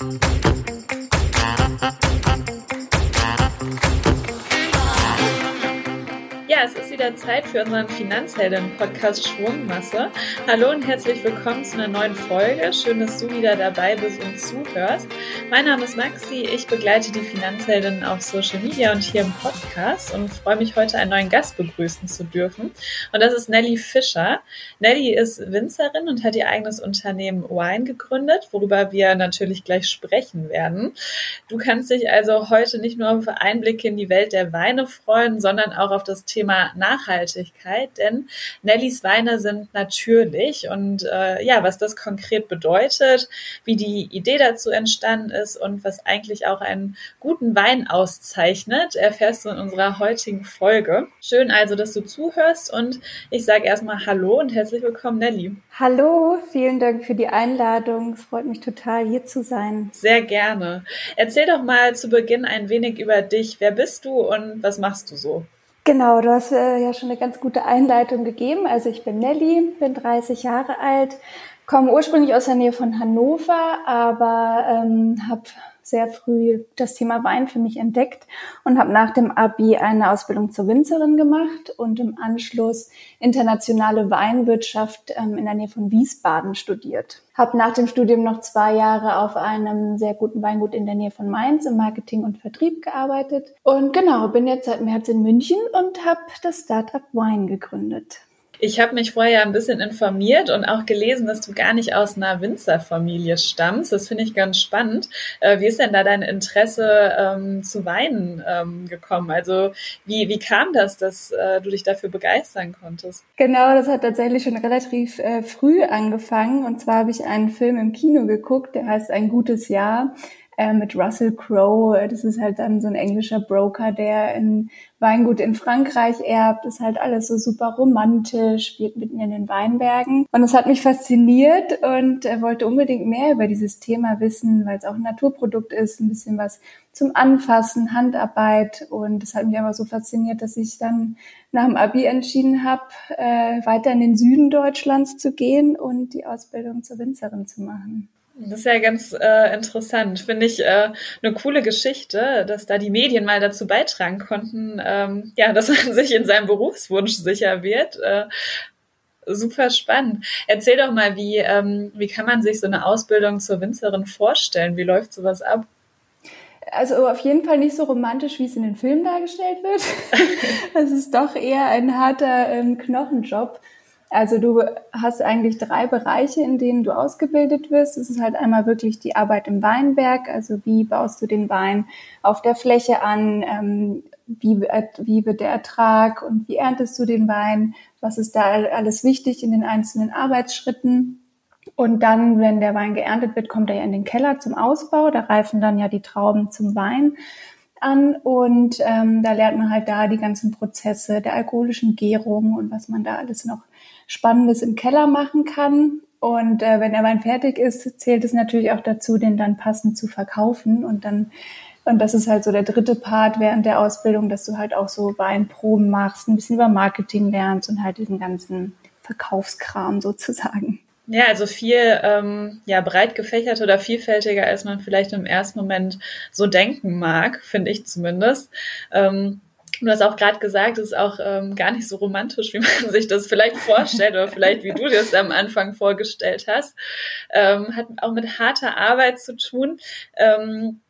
Thank you. Es ist wieder Zeit für unseren Finanzhelden-Podcast Schwungmasse. Hallo und herzlich willkommen zu einer neuen Folge. Schön, dass du wieder dabei bist und zuhörst. Mein Name ist Maxi, ich begleite die Finanzhelden auf Social Media und hier im Podcast und freue mich heute einen neuen Gast begrüßen zu dürfen. Und das ist Nelly Fischer. Nelly ist Winzerin und hat ihr eigenes Unternehmen Wine gegründet, worüber wir natürlich gleich sprechen werden. Du kannst dich also heute nicht nur auf Einblicke in die Welt der Weine freuen, sondern auch auf das Thema Thema Nachhaltigkeit, denn Nellys Weine sind natürlich und äh, ja, was das konkret bedeutet, wie die Idee dazu entstanden ist und was eigentlich auch einen guten Wein auszeichnet, erfährst du in unserer heutigen Folge. Schön also, dass du zuhörst und ich sage erstmal Hallo und herzlich willkommen, Nelly. Hallo, vielen Dank für die Einladung. Es freut mich total, hier zu sein. Sehr gerne. Erzähl doch mal zu Beginn ein wenig über dich. Wer bist du und was machst du so? Genau, du hast äh, ja schon eine ganz gute Einleitung gegeben. Also ich bin Nelly, bin 30 Jahre alt, komme ursprünglich aus der Nähe von Hannover, aber ähm, habe sehr früh das Thema Wein für mich entdeckt und habe nach dem Abi eine Ausbildung zur Winzerin gemacht und im Anschluss internationale Weinwirtschaft ähm, in der Nähe von Wiesbaden studiert. Habe nach dem Studium noch zwei Jahre auf einem sehr guten Weingut in der Nähe von Mainz im Marketing und Vertrieb gearbeitet und genau bin jetzt seit März in München und habe das Startup Wine gegründet. Ich habe mich vorher ein bisschen informiert und auch gelesen, dass du gar nicht aus einer Winzerfamilie stammst. Das finde ich ganz spannend. Äh, wie ist denn da dein Interesse ähm, zu Weinen ähm, gekommen? Also wie, wie kam das, dass äh, du dich dafür begeistern konntest? Genau, das hat tatsächlich schon relativ äh, früh angefangen. Und zwar habe ich einen Film im Kino geguckt, der heißt Ein gutes Jahr äh, mit Russell Crowe. Das ist halt dann so ein englischer Broker, der ein Weingut in Frankreich erbt. Das ist halt alles so super romantisch, spielt mitten in den Weinbergen. Und es hat mich fasziniert und äh, wollte unbedingt mehr über dieses Thema wissen, weil es auch ein Naturprodukt ist, ein bisschen was zum Anfassen, Handarbeit. Und es hat mich aber so fasziniert, dass ich dann nach dem Abi entschieden habe, äh, weiter in den Süden Deutschlands zu gehen und die Ausbildung zur Winzerin zu machen. Das ist ja ganz äh, interessant. Finde ich äh, eine coole Geschichte, dass da die Medien mal dazu beitragen konnten, ähm, ja, dass man sich in seinem Berufswunsch sicher wird. Äh, super spannend. Erzähl doch mal, wie, ähm, wie kann man sich so eine Ausbildung zur Winzerin vorstellen? Wie läuft sowas ab? Also auf jeden Fall nicht so romantisch, wie es in den Filmen dargestellt wird. Es ist doch eher ein harter ähm, Knochenjob. Also du hast eigentlich drei Bereiche, in denen du ausgebildet wirst. Es ist halt einmal wirklich die Arbeit im Weinberg, also wie baust du den Wein auf der Fläche an, ähm, wie, wie wird der Ertrag und wie erntest du den Wein, was ist da alles wichtig in den einzelnen Arbeitsschritten. Und dann, wenn der Wein geerntet wird, kommt er ja in den Keller zum Ausbau. Da reifen dann ja die Trauben zum Wein an und ähm, da lernt man halt da die ganzen Prozesse der alkoholischen Gärung und was man da alles noch Spannendes im Keller machen kann. Und äh, wenn der Wein fertig ist, zählt es natürlich auch dazu, den dann passend zu verkaufen. Und dann, und das ist halt so der dritte Part während der Ausbildung, dass du halt auch so Weinproben machst, ein bisschen über Marketing lernst und halt diesen ganzen Verkaufskram sozusagen. Ja, also viel ähm, ja, breit gefächert oder vielfältiger, als man vielleicht im ersten Moment so denken mag, finde ich zumindest. Ähm, Du hast auch gerade gesagt, es ist auch ähm, gar nicht so romantisch, wie man sich das vielleicht vorstellt oder vielleicht wie du dir das am Anfang vorgestellt hast. Ähm, hat auch mit harter Arbeit zu tun. Ähm,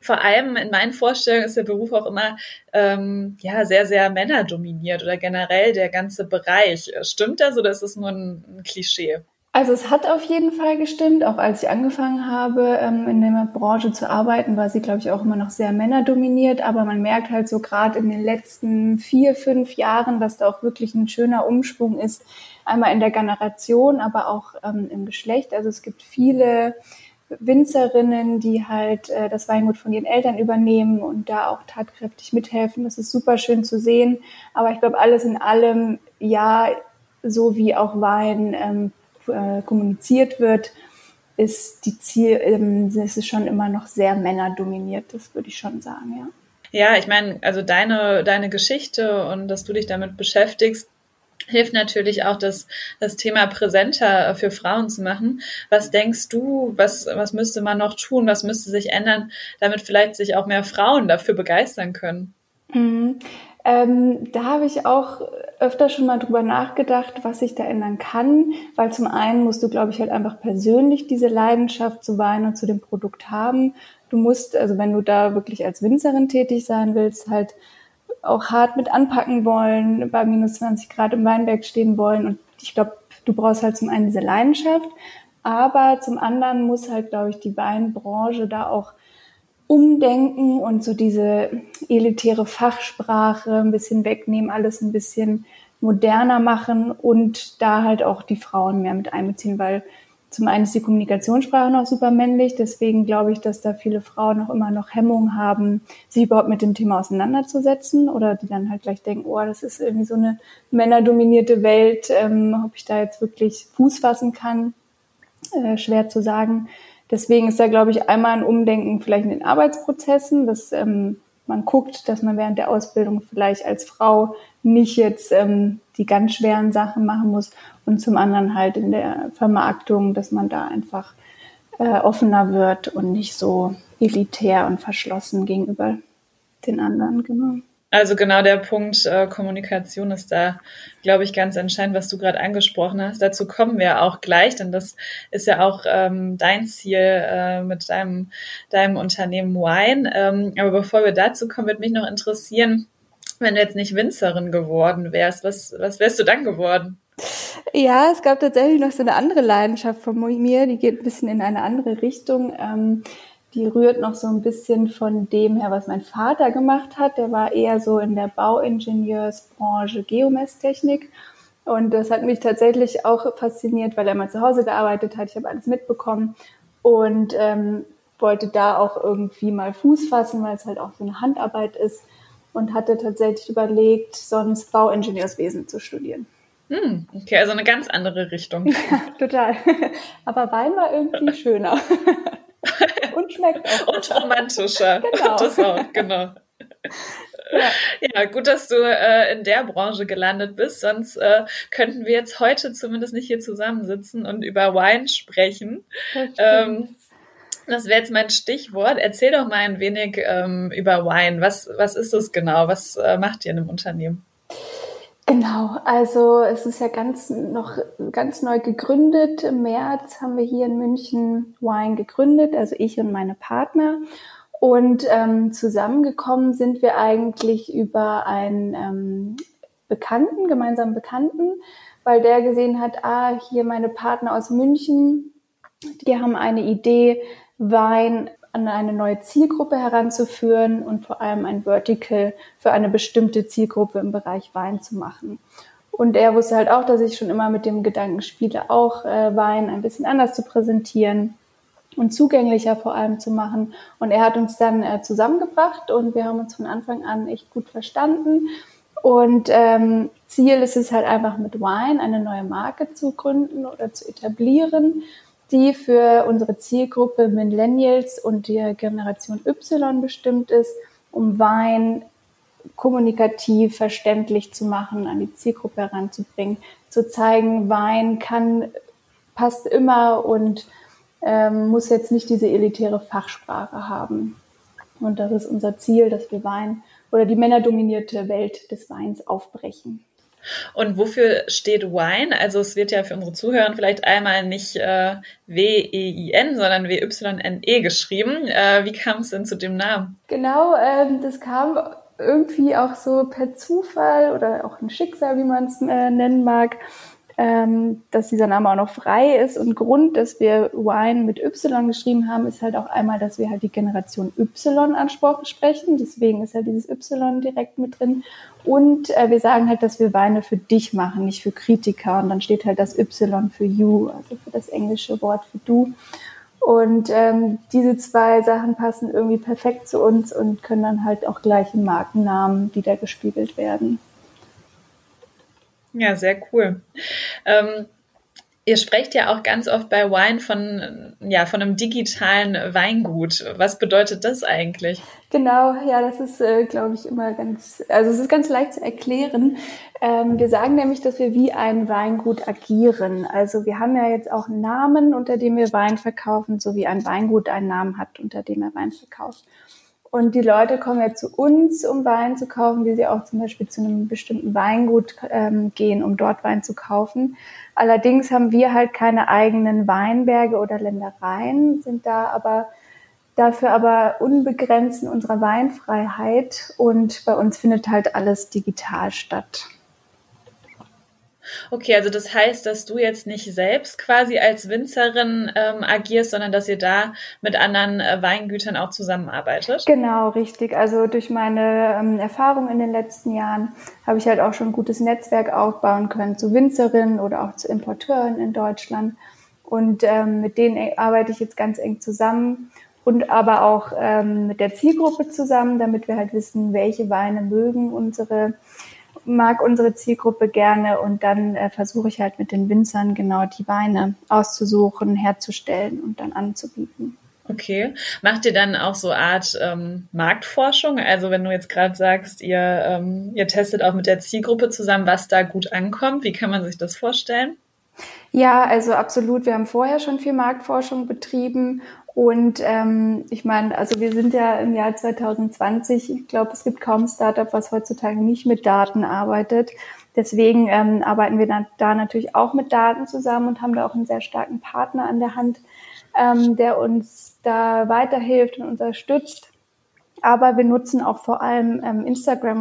vor allem in meinen Vorstellungen ist der Beruf auch immer ähm, ja sehr, sehr männerdominiert oder generell der ganze Bereich. Stimmt das oder ist es nur ein, ein Klischee? Also es hat auf jeden Fall gestimmt. Auch als ich angefangen habe, ähm, in der Branche zu arbeiten, war sie, glaube ich, auch immer noch sehr männerdominiert. Aber man merkt halt so gerade in den letzten vier, fünf Jahren, dass da auch wirklich ein schöner Umschwung ist. Einmal in der Generation, aber auch ähm, im Geschlecht. Also es gibt viele Winzerinnen, die halt äh, das Weingut von ihren Eltern übernehmen und da auch tatkräftig mithelfen. Das ist super schön zu sehen. Aber ich glaube, alles in allem, ja, so wie auch Wein ähm, äh, kommuniziert wird, ist die Ziel, ähm, es ist schon immer noch sehr männerdominiert, das würde ich schon sagen, ja. Ja, ich meine, also deine, deine Geschichte und dass du dich damit beschäftigst, hilft natürlich auch, das, das Thema präsenter für Frauen zu machen. Was denkst du, was, was müsste man noch tun, was müsste sich ändern, damit vielleicht sich auch mehr Frauen dafür begeistern können? Mhm. Ähm, da habe ich auch öfter schon mal drüber nachgedacht, was sich da ändern kann, weil zum einen musst du, glaube ich, halt einfach persönlich diese Leidenschaft zu Wein und zu dem Produkt haben. Du musst, also wenn du da wirklich als Winzerin tätig sein willst, halt auch hart mit anpacken wollen, bei minus 20 Grad im Weinberg stehen wollen. Und ich glaube, du brauchst halt zum einen diese Leidenschaft, aber zum anderen muss halt, glaube ich, die Weinbranche da auch umdenken und so diese elitäre Fachsprache ein bisschen wegnehmen, alles ein bisschen moderner machen und da halt auch die Frauen mehr mit einbeziehen, weil zum einen ist die Kommunikationssprache noch super männlich, deswegen glaube ich, dass da viele Frauen noch immer noch Hemmungen haben, sich überhaupt mit dem Thema auseinanderzusetzen oder die dann halt gleich denken, oh, das ist irgendwie so eine männerdominierte Welt, ähm, ob ich da jetzt wirklich Fuß fassen kann, äh, schwer zu sagen. Deswegen ist da, glaube ich, einmal ein Umdenken vielleicht in den Arbeitsprozessen, dass ähm, man guckt, dass man während der Ausbildung vielleicht als Frau nicht jetzt ähm, die ganz schweren Sachen machen muss und zum anderen halt in der Vermarktung, dass man da einfach äh, offener wird und nicht so elitär und verschlossen gegenüber den anderen, genau. Also genau der Punkt äh, Kommunikation ist da, glaube ich, ganz entscheidend, was du gerade angesprochen hast. Dazu kommen wir auch gleich, denn das ist ja auch ähm, dein Ziel äh, mit deinem, deinem Unternehmen Wine. Ähm, aber bevor wir dazu kommen, würde mich noch interessieren, wenn du jetzt nicht Winzerin geworden wärst, was, was wärst du dann geworden? Ja, es gab tatsächlich noch so eine andere Leidenschaft von mir, die geht ein bisschen in eine andere Richtung. Ähm, die rührt noch so ein bisschen von dem her, was mein Vater gemacht hat. Der war eher so in der Bauingenieursbranche Geomesstechnik. Und das hat mich tatsächlich auch fasziniert, weil er mal zu Hause gearbeitet hat. Ich habe alles mitbekommen und ähm, wollte da auch irgendwie mal Fuß fassen, weil es halt auch so eine Handarbeit ist und hatte tatsächlich überlegt, sonst Bauingenieurswesen zu studieren. Hm, okay, also eine ganz andere Richtung. Ja, total. Aber Wein war irgendwie schöner. Und schmeckt auch. Und romantischer. Genau. Das auch, genau. Ja. ja. gut, dass du äh, in der Branche gelandet bist. Sonst äh, könnten wir jetzt heute zumindest nicht hier zusammensitzen und über Wein sprechen. Das, ähm, das wäre jetzt mein Stichwort. Erzähl doch mal ein wenig ähm, über Wein. Was, was ist es genau? Was äh, macht ihr in einem Unternehmen? Genau, also es ist ja ganz noch ganz neu gegründet. Im März haben wir hier in München Wine gegründet, also ich und meine Partner. Und ähm, zusammengekommen sind wir eigentlich über einen ähm, Bekannten, gemeinsamen Bekannten, weil der gesehen hat, ah, hier meine Partner aus München, die haben eine Idee, Wein an eine neue Zielgruppe heranzuführen und vor allem ein Vertical für eine bestimmte Zielgruppe im Bereich Wein zu machen. Und er wusste halt auch, dass ich schon immer mit dem Gedanken spiele, auch äh, Wein ein bisschen anders zu präsentieren und zugänglicher vor allem zu machen. Und er hat uns dann äh, zusammengebracht und wir haben uns von Anfang an echt gut verstanden. Und ähm, Ziel ist es halt einfach mit Wine eine neue Marke zu gründen oder zu etablieren die für unsere Zielgruppe Millennials und die Generation Y bestimmt ist, um Wein kommunikativ verständlich zu machen, an die Zielgruppe heranzubringen, zu zeigen, Wein kann, passt immer und ähm, muss jetzt nicht diese elitäre Fachsprache haben. Und das ist unser Ziel, dass wir Wein oder die männerdominierte Welt des Weins aufbrechen. Und wofür steht Wine? Also es wird ja für unsere Zuhörer vielleicht einmal nicht äh, W-E-I-N, sondern W-Y-N-E geschrieben. Äh, wie kam es denn zu dem Namen? Genau, ähm, das kam irgendwie auch so per Zufall oder auch ein Schicksal, wie man es äh, nennen mag ähm, dass dieser Name auch noch frei ist. Und Grund, dass wir Wine mit Y geschrieben haben, ist halt auch einmal, dass wir halt die Generation Y ansprechen. Deswegen ist halt dieses Y direkt mit drin. Und äh, wir sagen halt, dass wir Weine für dich machen, nicht für Kritiker. Und dann steht halt das Y für you, also für das englische Wort für du. Und ähm, diese zwei Sachen passen irgendwie perfekt zu uns und können dann halt auch gleich im Markennamen wieder gespiegelt werden. Ja, sehr cool. Ähm, Ihr sprecht ja auch ganz oft bei Wine von, ja, von einem digitalen Weingut. Was bedeutet das eigentlich? Genau, ja, das ist, äh, glaube ich, immer ganz, also es ist ganz leicht zu erklären. Ähm, wir sagen nämlich, dass wir wie ein Weingut agieren. Also wir haben ja jetzt auch einen Namen, unter dem wir Wein verkaufen, so wie ein Weingut einen Namen hat, unter dem er Wein verkauft. Und die Leute kommen ja zu uns, um Wein zu kaufen, wie sie auch zum Beispiel zu einem bestimmten Weingut ähm, gehen, um dort Wein zu kaufen. Allerdings haben wir halt keine eigenen Weinberge oder Ländereien, sind da aber dafür aber unbegrenzt in unserer Weinfreiheit und bei uns findet halt alles digital statt. Okay, also das heißt, dass du jetzt nicht selbst quasi als Winzerin ähm, agierst, sondern dass ihr da mit anderen äh, Weingütern auch zusammenarbeitet? Genau, richtig. Also durch meine ähm, Erfahrung in den letzten Jahren habe ich halt auch schon ein gutes Netzwerk aufbauen können zu Winzerinnen oder auch zu Importeuren in Deutschland. Und ähm, mit denen arbeite ich jetzt ganz eng zusammen und aber auch ähm, mit der Zielgruppe zusammen, damit wir halt wissen, welche Weine mögen unsere mag unsere Zielgruppe gerne und dann äh, versuche ich halt mit den Winzern genau die Weine auszusuchen, herzustellen und dann anzubieten. Okay. Macht ihr dann auch so Art ähm, Marktforschung? Also wenn du jetzt gerade sagst, ihr, ähm, ihr testet auch mit der Zielgruppe zusammen, was da gut ankommt, wie kann man sich das vorstellen? Ja, also absolut. Wir haben vorher schon viel Marktforschung betrieben und ähm, ich meine, also wir sind ja im Jahr 2020. Ich glaube, es gibt kaum Startup, was heutzutage nicht mit Daten arbeitet. Deswegen ähm, arbeiten wir dann da natürlich auch mit Daten zusammen und haben da auch einen sehr starken Partner an der Hand, ähm, der uns da weiterhilft und unterstützt. Aber wir nutzen auch vor allem ähm, Instagram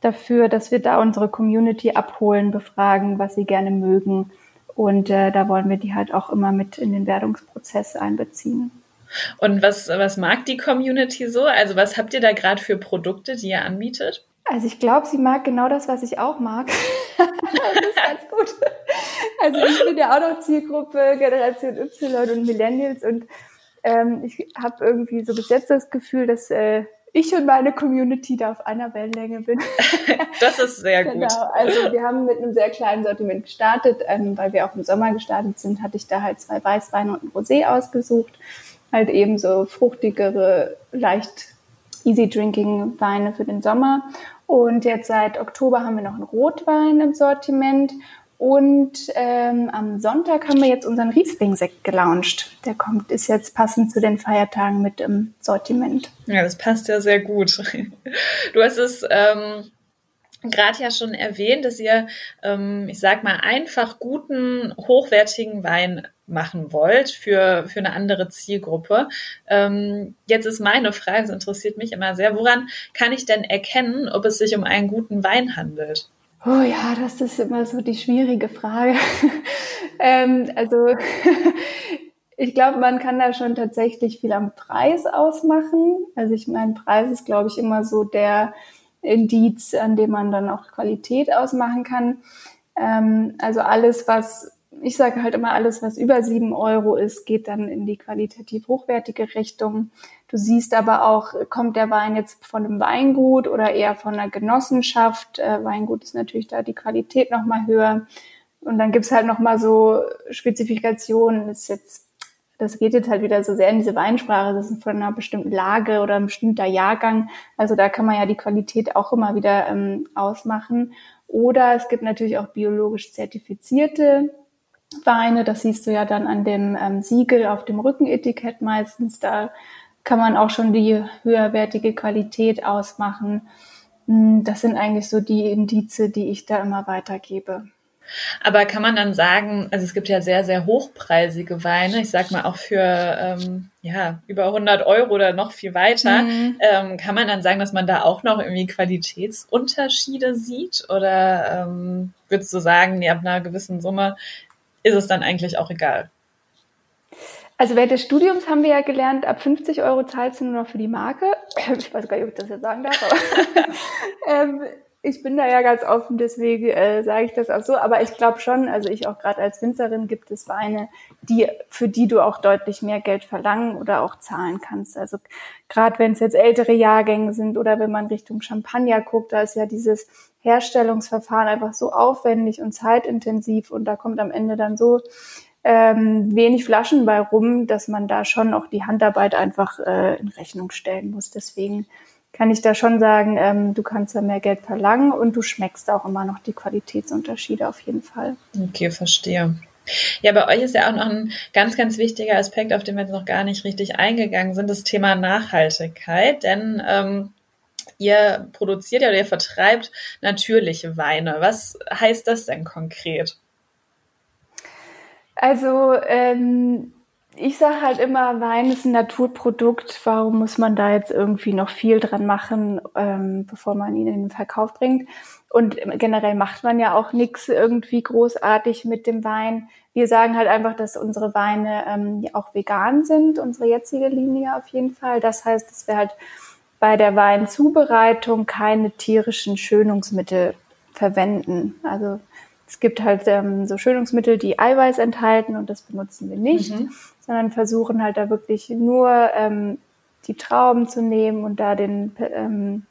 dafür, dass wir da unsere Community abholen, befragen, was sie gerne mögen und äh, da wollen wir die halt auch immer mit in den Werdungsprozess einbeziehen. Und was, was mag die Community so? Also was habt ihr da gerade für Produkte, die ihr anbietet? Also ich glaube, sie mag genau das, was ich auch mag. das ist ganz gut. Also ich bin ja auch noch Zielgruppe Generation Y und Millennials und ähm, ich habe irgendwie so bis jetzt das Gefühl, dass äh, ich und meine Community da auf einer Wellenlänge bin. das ist sehr gut. Genau, also wir haben mit einem sehr kleinen Sortiment gestartet, ähm, weil wir auch im Sommer gestartet sind, hatte ich da halt zwei Weißweine und ein Rosé ausgesucht. Halt eben so fruchtigere, leicht easy drinking Weine für den Sommer. Und jetzt seit Oktober haben wir noch einen Rotwein im Sortiment und ähm, am Sonntag haben wir jetzt unseren Riesling-Sekt gelauncht. Der kommt, ist jetzt passend zu den Feiertagen mit im Sortiment. Ja, das passt ja sehr gut. Du hast es ähm, gerade ja schon erwähnt, dass ihr, ähm, ich sag mal, einfach guten, hochwertigen Wein machen wollt für, für eine andere Zielgruppe. Ähm, jetzt ist meine Frage, das interessiert mich immer sehr, woran kann ich denn erkennen, ob es sich um einen guten Wein handelt? Oh ja, das ist immer so die schwierige Frage. ähm, also ich glaube, man kann da schon tatsächlich viel am Preis ausmachen. Also ich meine, Preis ist, glaube ich, immer so der Indiz, an dem man dann auch Qualität ausmachen kann. Ähm, also alles, was ich sage halt immer, alles, was über sieben Euro ist, geht dann in die qualitativ hochwertige Richtung. Du siehst aber auch, kommt der Wein jetzt von einem Weingut oder eher von einer Genossenschaft. Äh, Weingut ist natürlich da die Qualität nochmal höher. Und dann gibt's halt nochmal so Spezifikationen, ist jetzt, das geht jetzt halt wieder so sehr in diese Weinsprache, das ist von einer bestimmten Lage oder ein bestimmter Jahrgang. Also da kann man ja die Qualität auch immer wieder ähm, ausmachen. Oder es gibt natürlich auch biologisch zertifizierte Weine. Das siehst du ja dann an dem ähm, Siegel auf dem Rückenetikett meistens. Da kann man auch schon die höherwertige Qualität ausmachen. Hm, das sind eigentlich so die Indize, die ich da immer weitergebe. Aber kann man dann sagen, also es gibt ja sehr, sehr hochpreisige Weine, ich sag mal auch für ähm, ja, über 100 Euro oder noch viel weiter, mhm. ähm, kann man dann sagen, dass man da auch noch irgendwie Qualitätsunterschiede sieht? Oder ähm, würdest du sagen, nee, ab einer gewissen Summe ist es dann eigentlich auch egal. Also während des Studiums haben wir ja gelernt, ab 50 Euro zahlst du nur noch für die Marke. Ich weiß gar nicht, ob ich das jetzt sagen darf, aber ähm, ich bin da ja ganz offen, deswegen äh, sage ich das auch so. Aber ich glaube schon, also ich auch gerade als Winzerin gibt es Weine, die für die du auch deutlich mehr Geld verlangen oder auch zahlen kannst. Also gerade wenn es jetzt ältere Jahrgänge sind oder wenn man Richtung Champagner guckt, da ist ja dieses Herstellungsverfahren einfach so aufwendig und zeitintensiv und da kommt am Ende dann so ähm, wenig Flaschen bei rum, dass man da schon auch die Handarbeit einfach äh, in Rechnung stellen muss. Deswegen kann ich da schon sagen, ähm, du kannst da mehr Geld verlangen und du schmeckst auch immer noch die Qualitätsunterschiede auf jeden Fall. Okay, verstehe. Ja, bei euch ist ja auch noch ein ganz, ganz wichtiger Aspekt, auf den wir jetzt noch gar nicht richtig eingegangen sind, das Thema Nachhaltigkeit. Denn ähm, ihr produziert ja oder ihr vertreibt natürliche Weine. Was heißt das denn konkret? Also ähm, ich sage halt immer, Wein ist ein Naturprodukt. Warum muss man da jetzt irgendwie noch viel dran machen, ähm, bevor man ihn in den Verkauf bringt? Und generell macht man ja auch nichts irgendwie großartig mit dem Wein. Wir sagen halt einfach, dass unsere Weine ähm, auch vegan sind, unsere jetzige Linie auf jeden Fall. Das heißt, dass wir halt bei der Weinzubereitung keine tierischen Schönungsmittel verwenden. Also es gibt halt ähm, so Schönungsmittel, die Eiweiß enthalten und das benutzen wir nicht, mhm. sondern versuchen halt da wirklich nur ähm, die Trauben zu nehmen und da den, ähm,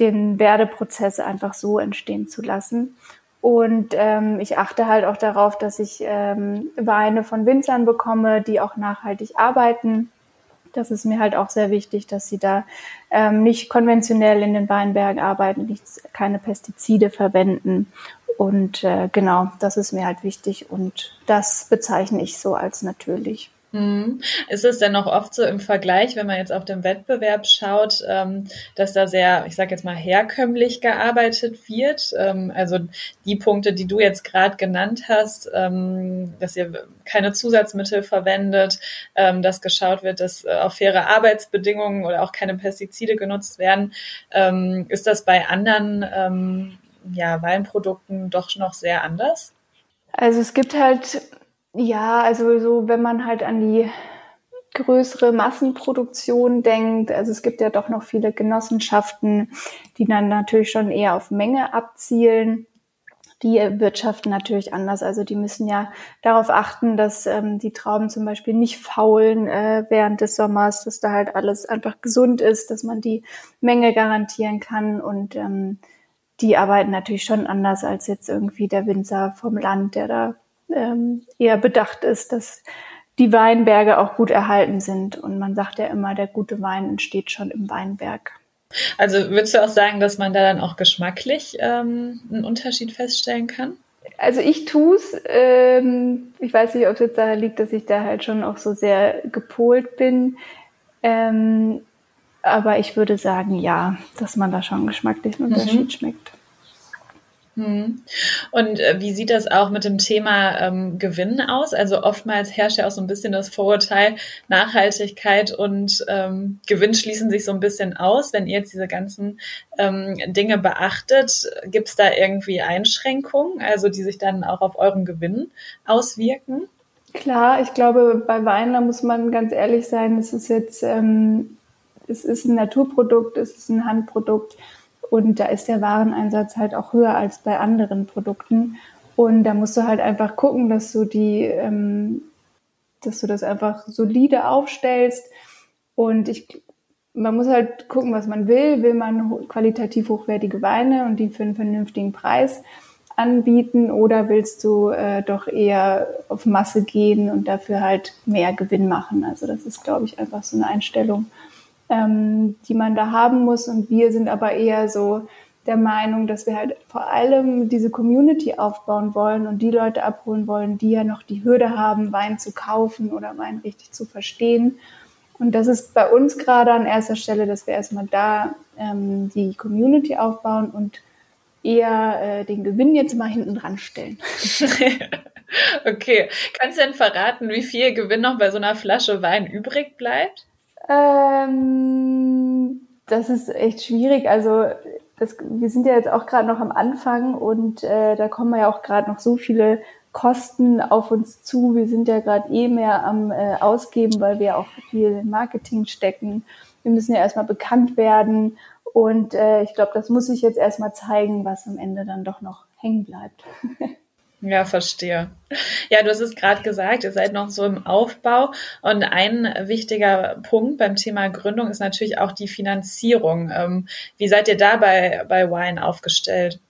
den Werdeprozess einfach so entstehen zu lassen. Und ähm, ich achte halt auch darauf, dass ich ähm, Weine von Winzern bekomme, die auch nachhaltig arbeiten. Das ist mir halt auch sehr wichtig, dass sie da ähm, nicht konventionell in den Weinbergen arbeiten, nichts, keine Pestizide verwenden und äh, genau, das ist mir halt wichtig und das bezeichne ich so als natürlich. Mhm. Ist es denn noch oft so im Vergleich, wenn man jetzt auf den Wettbewerb schaut, ähm, dass da sehr, ich sage jetzt mal, herkömmlich gearbeitet wird? Ähm, also die Punkte, die du jetzt gerade genannt hast, ähm, dass ihr keine Zusatzmittel verwendet, dass geschaut wird, dass äh, auf faire Arbeitsbedingungen oder auch keine Pestizide genutzt werden. Ist das bei anderen ja, Weinprodukten doch noch sehr anders? Also es gibt halt, ja, also so, wenn man halt an die größere Massenproduktion denkt, also es gibt ja doch noch viele Genossenschaften, die dann natürlich schon eher auf Menge abzielen. Die wirtschaften natürlich anders. Also die müssen ja darauf achten, dass ähm, die Trauben zum Beispiel nicht faulen äh, während des Sommers, dass da halt alles einfach gesund ist, dass man die Menge garantieren kann und ähm, die arbeiten natürlich schon anders als jetzt irgendwie der Winzer vom Land, der da ähm, eher bedacht ist, dass die Weinberge auch gut erhalten sind. Und man sagt ja immer, der gute Wein entsteht schon im Weinberg. Also würdest du auch sagen, dass man da dann auch geschmacklich ähm, einen Unterschied feststellen kann? Also ich tue es. Ähm, ich weiß nicht, ob es jetzt daran liegt, dass ich da halt schon auch so sehr gepolt bin. Ähm, aber ich würde sagen, ja, dass man da schon einen geschmacklichen Unterschied mhm. schmeckt. Mhm. Und äh, wie sieht das auch mit dem Thema ähm, Gewinn aus? Also oftmals herrscht ja auch so ein bisschen das Vorurteil, Nachhaltigkeit und ähm, Gewinn schließen sich so ein bisschen aus. Wenn ihr jetzt diese ganzen ähm, Dinge beachtet, gibt es da irgendwie Einschränkungen, also die sich dann auch auf euren Gewinn auswirken? Klar, ich glaube, bei Wein, da muss man ganz ehrlich sein, es ist jetzt ähm, es ist ein Naturprodukt, es ist ein Handprodukt und da ist der Wareneinsatz halt auch höher als bei anderen Produkten. Und da musst du halt einfach gucken, dass du die, ähm, dass du das einfach solide aufstellst. Und ich, man muss halt gucken, was man will. Will man qualitativ hochwertige Weine und die für einen vernünftigen Preis anbieten oder willst du äh, doch eher auf Masse gehen und dafür halt mehr Gewinn machen? Also das ist, glaube ich, einfach so eine Einstellung, ähm, die man da haben muss. Und wir sind aber eher so der Meinung, dass wir halt vor allem diese Community aufbauen wollen und die Leute abholen wollen, die ja noch die Hürde haben, Wein zu kaufen oder Wein richtig zu verstehen. Und das ist bei uns gerade an erster Stelle, dass wir erstmal da ähm, die Community aufbauen und eher äh, den Gewinn jetzt mal hinten dran stellen. okay. Kannst du denn verraten, wie viel Gewinn noch bei so einer Flasche Wein übrig bleibt? Ähm, das ist echt schwierig. Also das, wir sind ja jetzt auch gerade noch am Anfang und äh, da kommen ja auch gerade noch so viele Kosten auf uns zu. Wir sind ja gerade eh mehr am äh, Ausgeben, weil wir auch viel Marketing stecken. Wir müssen ja erstmal bekannt werden und äh, ich glaube, das muss sich jetzt erstmal zeigen, was am Ende dann doch noch hängen bleibt. Ja, verstehe. Ja, du hast es gerade gesagt, ihr seid noch so im Aufbau. Und ein wichtiger Punkt beim Thema Gründung ist natürlich auch die Finanzierung. Ähm, wie seid ihr da bei, bei Wine aufgestellt?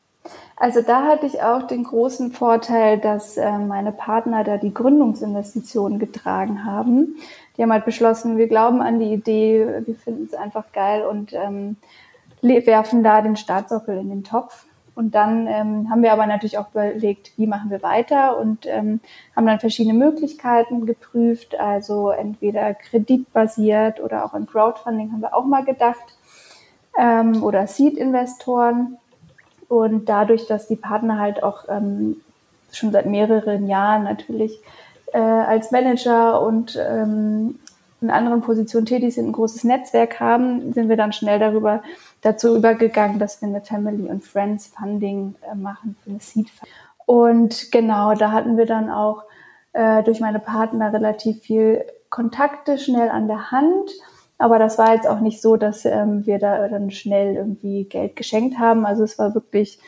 Also da hatte ich auch den großen Vorteil, dass äh, meine Partner da die Gründungsinvestitionen getragen haben. Die haben halt beschlossen, wir glauben an die Idee, wir finden es einfach geil und ähm, werfen da den Startsockel in den Topf. Und dann ähm, haben wir aber natürlich auch überlegt, wie machen wir weiter und ähm, haben dann verschiedene Möglichkeiten geprüft, also entweder kreditbasiert oder auch an Crowdfunding haben wir auch mal gedacht ähm, oder Seed-Investoren. Und dadurch, dass die Partner halt auch ähm, schon seit mehreren Jahren natürlich äh, als Manager und ähm, in anderen Positionen tätig sind, ein großes Netzwerk haben, sind wir dann schnell darüber dazu übergegangen, dass wir eine Family und Friends Funding äh, machen für eine Seed. Und genau, da hatten wir dann auch äh, durch meine Partner relativ viel Kontakte schnell an der Hand aber das war jetzt auch nicht so, dass ähm, wir da dann schnell irgendwie Geld geschenkt haben. Also es war wirklich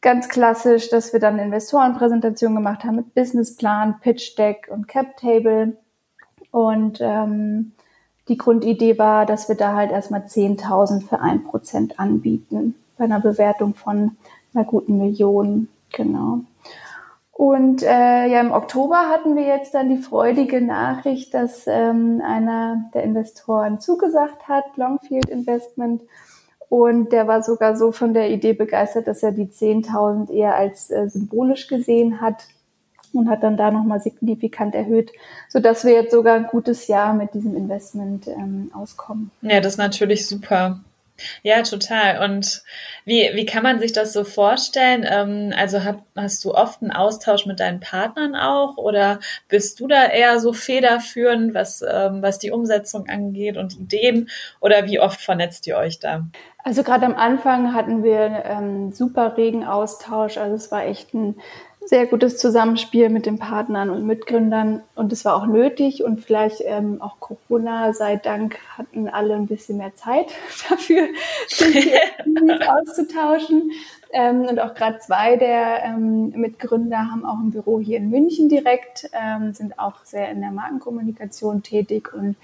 ganz klassisch, dass wir dann Investorenpräsentation gemacht haben mit Businessplan, Pitch Deck und Cap Table. Und ähm, die Grundidee war, dass wir da halt erstmal 10.000 für ein Prozent anbieten bei einer Bewertung von einer guten Million. Genau. Und äh, ja, im Oktober hatten wir jetzt dann die freudige Nachricht, dass ähm, einer der Investoren zugesagt hat, Longfield Investment. Und der war sogar so von der Idee begeistert, dass er die 10.000 eher als äh, symbolisch gesehen hat und hat dann da nochmal signifikant erhöht, sodass wir jetzt sogar ein gutes Jahr mit diesem Investment ähm, auskommen. Ja, das ist natürlich super. Ja, total. Und wie, wie kann man sich das so vorstellen? Ähm, also hab, hast du oft einen Austausch mit deinen Partnern auch oder bist du da eher so federführend, was, ähm, was die Umsetzung angeht und Ideen? Oder wie oft vernetzt ihr euch da? Also gerade am Anfang hatten wir ähm, super regen Austausch. Also es war echt ein sehr gutes Zusammenspiel mit den Partnern und Mitgründern und es war auch nötig und vielleicht ähm, auch Corona sei Dank hatten alle ein bisschen mehr Zeit dafür, sich auszutauschen. Ähm, und auch gerade zwei der ähm, Mitgründer haben auch ein Büro hier in München direkt, ähm, sind auch sehr in der Markenkommunikation tätig und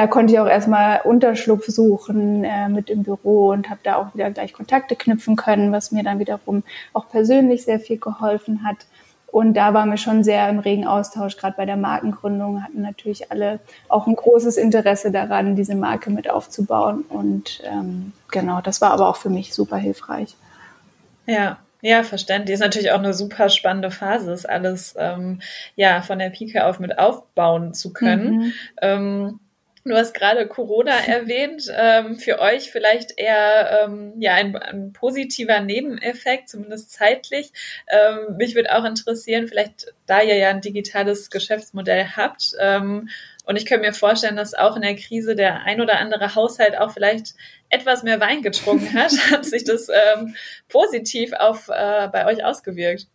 da konnte ich auch erstmal Unterschlupf suchen äh, mit im Büro und habe da auch wieder gleich Kontakte knüpfen können, was mir dann wiederum auch persönlich sehr viel geholfen hat. Und da waren wir schon sehr im regen Austausch, gerade bei der Markengründung hatten natürlich alle auch ein großes Interesse daran, diese Marke mit aufzubauen. Und ähm, genau, das war aber auch für mich super hilfreich. Ja, ja, verständlich. Ist natürlich auch eine super spannende Phase, ist alles ähm, ja von der Pike auf mit aufbauen zu können. Mhm. Ähm, Du hast gerade Corona erwähnt. Ähm, für euch vielleicht eher ähm, ja ein, ein, positiver Nebeneffekt, zumindest zeitlich. Ähm, mich würde auch interessieren, vielleicht da ihr ja ein digitales Geschäftsmodell habt. Ähm, und ich könnte mir vorstellen, dass auch in der Krise der ein oder andere Haushalt auch vielleicht etwas mehr Wein getrunken hat. hat sich das ähm, positiv auf äh, bei euch ausgewirkt?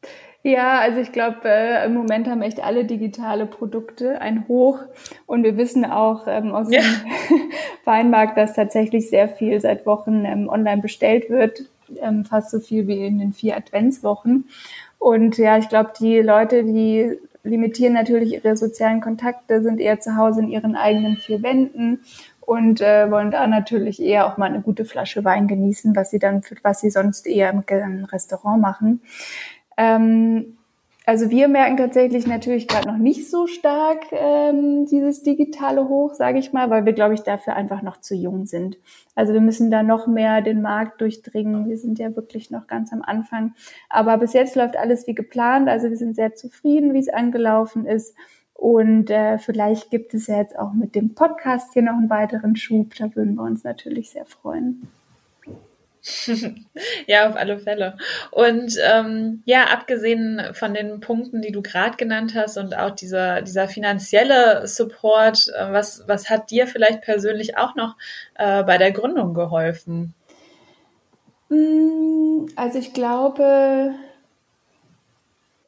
Ja, also ich glaube, äh, im Moment haben echt alle digitale Produkte ein Hoch. Und wir wissen auch ähm, aus ja. dem Weinmarkt, dass tatsächlich sehr viel seit Wochen ähm, online bestellt wird. Ähm, fast so viel wie in den vier Adventswochen. Und ja, ich glaube, die Leute, die limitieren natürlich ihre sozialen Kontakte, sind eher zu Hause in ihren eigenen vier Wänden und äh, wollen da natürlich eher auch mal eine gute Flasche Wein genießen, was sie dann, was sie sonst eher im Restaurant machen. Ähm, also wir merken tatsächlich natürlich gerade noch nicht so stark ähm, dieses digitale Hoch, sage ich mal, weil wir, glaube ich, dafür einfach noch zu jung sind. Also wir müssen da noch mehr den Markt durchdringen. Wir sind ja wirklich noch ganz am Anfang. Aber bis jetzt läuft alles wie geplant. Also wir sind sehr zufrieden, wie es angelaufen ist. Und äh, vielleicht gibt es ja jetzt auch mit dem Podcast hier noch einen weiteren Schub. Da würden wir uns natürlich sehr freuen. ja, auf alle Fälle. Und ähm, ja, abgesehen von den Punkten, die du gerade genannt hast und auch dieser, dieser finanzielle Support, äh, was, was hat dir vielleicht persönlich auch noch äh, bei der Gründung geholfen? Mm, also ich glaube,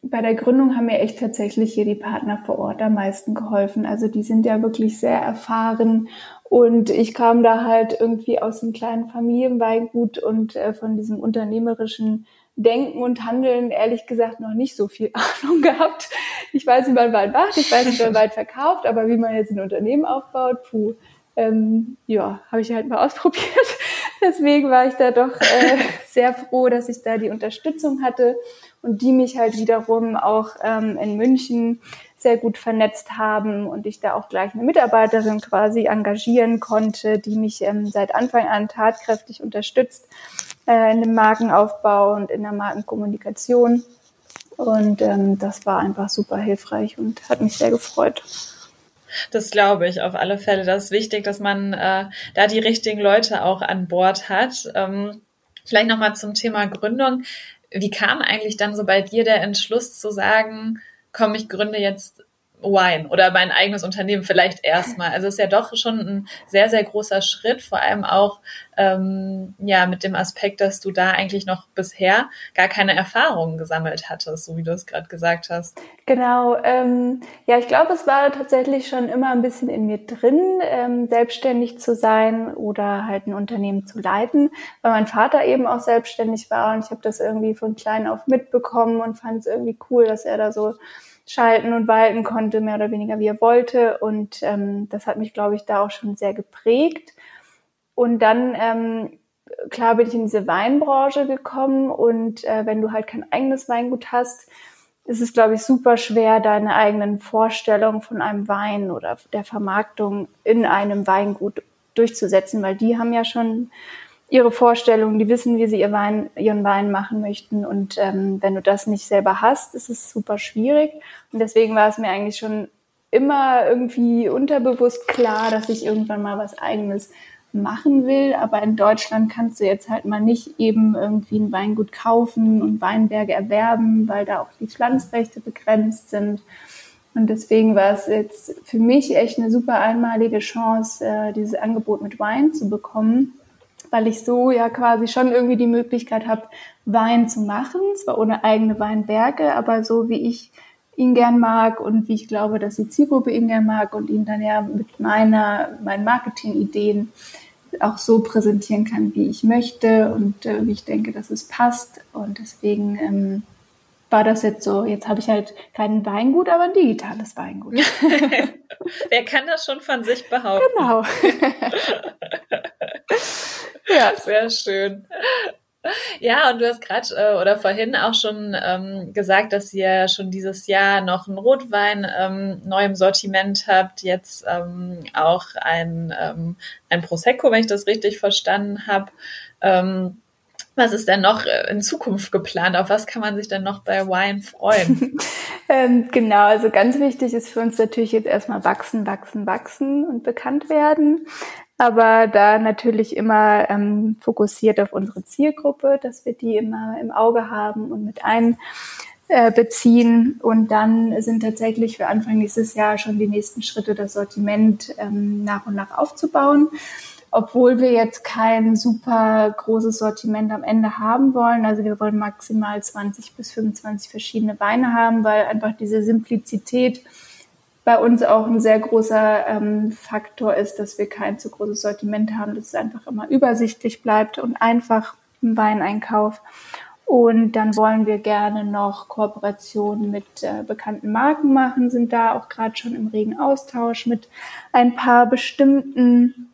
bei der Gründung haben mir echt tatsächlich hier die Partner vor Ort am meisten geholfen. Also die sind ja wirklich sehr erfahren und ich kam da halt irgendwie aus einem kleinen Familienweingut und äh, von diesem unternehmerischen Denken und Handeln ehrlich gesagt noch nicht so viel Ahnung gehabt. Ich weiß, wie man Wein macht, ich weiß, wie man Wein verkauft, aber wie man jetzt ein Unternehmen aufbaut, puh, ähm, ja, habe ich halt mal ausprobiert. Deswegen war ich da doch äh, sehr froh, dass ich da die Unterstützung hatte und die mich halt wiederum auch ähm, in München sehr gut vernetzt haben und ich da auch gleich eine Mitarbeiterin quasi engagieren konnte, die mich ähm, seit Anfang an tatkräftig unterstützt äh, in dem Markenaufbau und in der Markenkommunikation. Und ähm, das war einfach super hilfreich und hat mich sehr gefreut. Das glaube ich auf alle Fälle. Das ist wichtig, dass man äh, da die richtigen Leute auch an Bord hat. Ähm, vielleicht nochmal zum Thema Gründung. Wie kam eigentlich dann so bei dir der Entschluss zu sagen, komm, ich gründe jetzt Wine oder mein eigenes Unternehmen vielleicht erstmal. Also es ist ja doch schon ein sehr, sehr großer Schritt, vor allem auch ähm, ja mit dem Aspekt, dass du da eigentlich noch bisher gar keine Erfahrungen gesammelt hattest, so wie du es gerade gesagt hast. Genau, ähm, ja, ich glaube, es war tatsächlich schon immer ein bisschen in mir drin, ähm, selbstständig zu sein oder halt ein Unternehmen zu leiten, weil mein Vater eben auch selbstständig war und ich habe das irgendwie von klein auf mitbekommen und fand es irgendwie cool, dass er da so schalten und walten konnte, mehr oder weniger wie er wollte. Und ähm, das hat mich, glaube ich, da auch schon sehr geprägt. Und dann, ähm, klar, bin ich in diese Weinbranche gekommen und äh, wenn du halt kein eigenes Weingut hast, ist es, glaube ich, super schwer, deine eigenen Vorstellungen von einem Wein oder der Vermarktung in einem Weingut durchzusetzen, weil die haben ja schon ihre Vorstellungen, die wissen, wie sie ihr Wein, ihren Wein machen möchten. Und ähm, wenn du das nicht selber hast, ist es super schwierig. Und deswegen war es mir eigentlich schon immer irgendwie unterbewusst klar, dass ich irgendwann mal was eigenes machen will. Aber in Deutschland kannst du jetzt halt mal nicht eben irgendwie ein Weingut kaufen und Weinberge erwerben, weil da auch die Pflanzrechte begrenzt sind. Und deswegen war es jetzt für mich echt eine super einmalige Chance, äh, dieses Angebot mit Wein zu bekommen weil ich so ja quasi schon irgendwie die Möglichkeit habe, Wein zu machen, zwar ohne eigene Weinberge, aber so wie ich ihn gern mag und wie ich glaube, dass die Zielgruppe ihn gern mag und ihn dann ja mit meiner, meinen Marketingideen auch so präsentieren kann, wie ich möchte und äh, wie ich denke, dass es passt. Und deswegen ähm, war das jetzt so. Jetzt habe ich halt kein Weingut, aber ein digitales Weingut. Wer kann das schon von sich behaupten? Genau. Ja, sehr schön. Ja, und du hast gerade äh, oder vorhin auch schon ähm, gesagt, dass ihr schon dieses Jahr noch einen Rotwein ähm, neu im Sortiment habt, jetzt ähm, auch ein, ähm, ein Prosecco, wenn ich das richtig verstanden habe. Was ist denn noch äh, in Zukunft geplant? Auf was kann man sich denn noch bei Wine freuen? ähm, genau, also ganz wichtig ist für uns natürlich jetzt erstmal wachsen, wachsen, wachsen und bekannt werden aber da natürlich immer ähm, fokussiert auf unsere Zielgruppe, dass wir die immer im Auge haben und mit einbeziehen. Und dann sind tatsächlich für Anfang nächstes Jahr schon die nächsten Schritte, das Sortiment ähm, nach und nach aufzubauen. Obwohl wir jetzt kein super großes Sortiment am Ende haben wollen. Also wir wollen maximal 20 bis 25 verschiedene Weine haben, weil einfach diese Simplizität bei uns auch ein sehr großer ähm, Faktor ist, dass wir kein zu großes Sortiment haben, dass es einfach immer übersichtlich bleibt und einfach im Weineinkauf. Und dann wollen wir gerne noch Kooperationen mit äh, bekannten Marken machen, sind da auch gerade schon im regen Austausch mit ein paar bestimmten.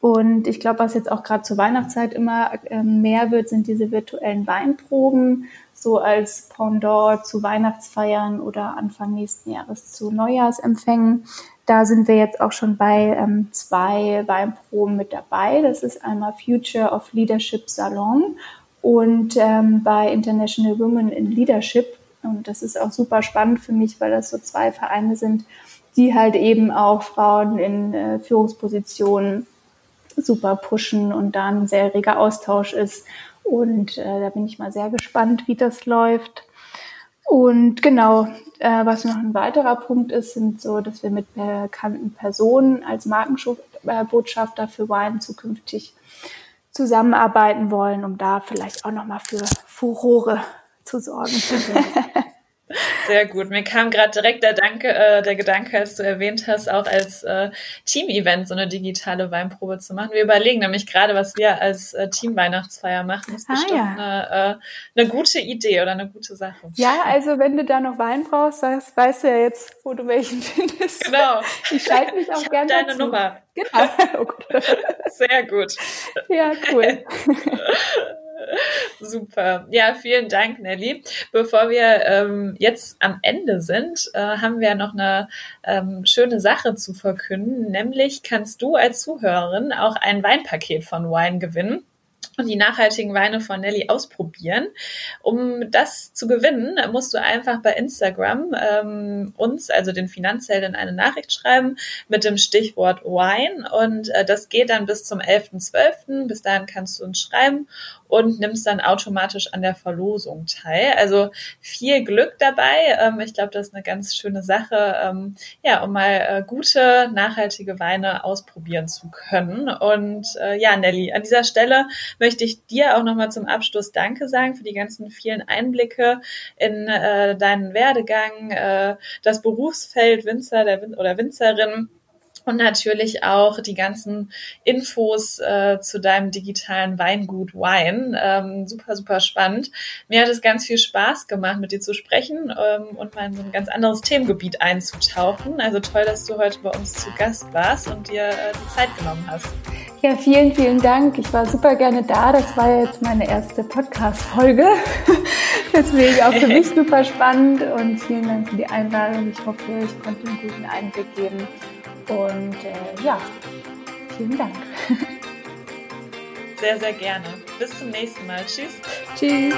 Und ich glaube, was jetzt auch gerade zur Weihnachtszeit immer äh, mehr wird, sind diese virtuellen Weinproben, so als Pendant zu Weihnachtsfeiern oder Anfang nächsten Jahres zu Neujahrsempfängen. Da sind wir jetzt auch schon bei ähm, zwei Weinproben mit dabei. Das ist einmal Future of Leadership Salon und ähm, bei International Women in Leadership. Und das ist auch super spannend für mich, weil das so zwei Vereine sind, die halt eben auch Frauen in äh, Führungspositionen super pushen und da ein sehr reger Austausch ist und äh, da bin ich mal sehr gespannt, wie das läuft. Und genau, äh, was noch ein weiterer Punkt ist, sind so, dass wir mit bekannten Personen als Markenbotschafter für Wine zukünftig zusammenarbeiten wollen, um da vielleicht auch nochmal für Furore zu sorgen. Sehr gut. Mir kam gerade direkt der, Danke, äh, der Gedanke, als du erwähnt hast, auch als äh, Team-Event so eine digitale Weinprobe zu machen. Wir überlegen nämlich gerade, was wir als äh, Team-Weihnachtsfeier machen. Das ist ah, bestimmt ja. eine, äh, eine gute Idee oder eine gute Sache. Ja, also wenn du da noch Wein brauchst, sagst, weißt du ja jetzt, wo du welchen findest. Genau. Ich schalte mich auch gerne deine dazu. Nummer. Genau. Oh Sehr gut. Ja, cool. Super. Ja, vielen Dank, Nelly. Bevor wir ähm, jetzt am Ende sind, äh, haben wir noch eine ähm, schöne Sache zu verkünden. Nämlich kannst du als Zuhörerin auch ein Weinpaket von Wine gewinnen und die nachhaltigen Weine von Nelly ausprobieren. Um das zu gewinnen, musst du einfach bei Instagram ähm, uns, also den Finanzhelden, eine Nachricht schreiben mit dem Stichwort Wine und äh, das geht dann bis zum 11.12. Bis dahin kannst du uns schreiben und nimmst dann automatisch an der Verlosung teil. Also viel Glück dabei. Ähm, ich glaube, das ist eine ganz schöne Sache, ähm, ja, um mal äh, gute, nachhaltige Weine ausprobieren zu können. Und äh, ja, Nelly, an dieser Stelle möchte ich dir auch nochmal zum Abschluss Danke sagen für die ganzen vielen Einblicke in äh, deinen Werdegang, das Berufsfeld Winzer der Win oder Winzerin und natürlich auch die ganzen Infos äh, zu deinem digitalen Weingut Wine. Ähm, super, super spannend. Mir hat es ganz viel Spaß gemacht, mit dir zu sprechen ähm, und mal in so ein ganz anderes Themengebiet einzutauchen. Also toll, dass du heute bei uns zu Gast warst und dir äh, die Zeit genommen hast. Ja, vielen, vielen Dank. Ich war super gerne da. Das war jetzt meine erste Podcast-Folge. Deswegen auch für mich super spannend und vielen Dank für die Einladung. Ich hoffe, ich konnte einen guten Einblick geben und äh, ja, vielen Dank. Sehr, sehr gerne. Bis zum nächsten Mal. Tschüss. Tschüss.